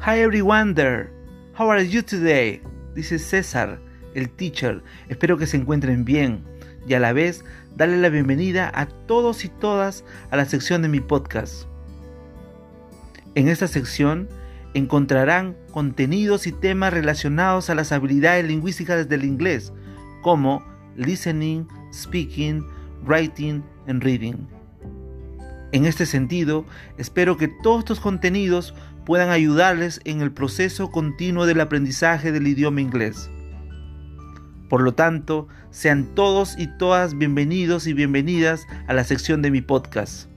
Hi everyone there. How are you today? Dice César, el teacher. Espero que se encuentren bien y a la vez darle la bienvenida a todos y todas a la sección de mi podcast. En esta sección encontrarán contenidos y temas relacionados a las habilidades lingüísticas del inglés, como listening, speaking, writing and reading. En este sentido, espero que todos estos contenidos puedan ayudarles en el proceso continuo del aprendizaje del idioma inglés. Por lo tanto, sean todos y todas bienvenidos y bienvenidas a la sección de mi podcast.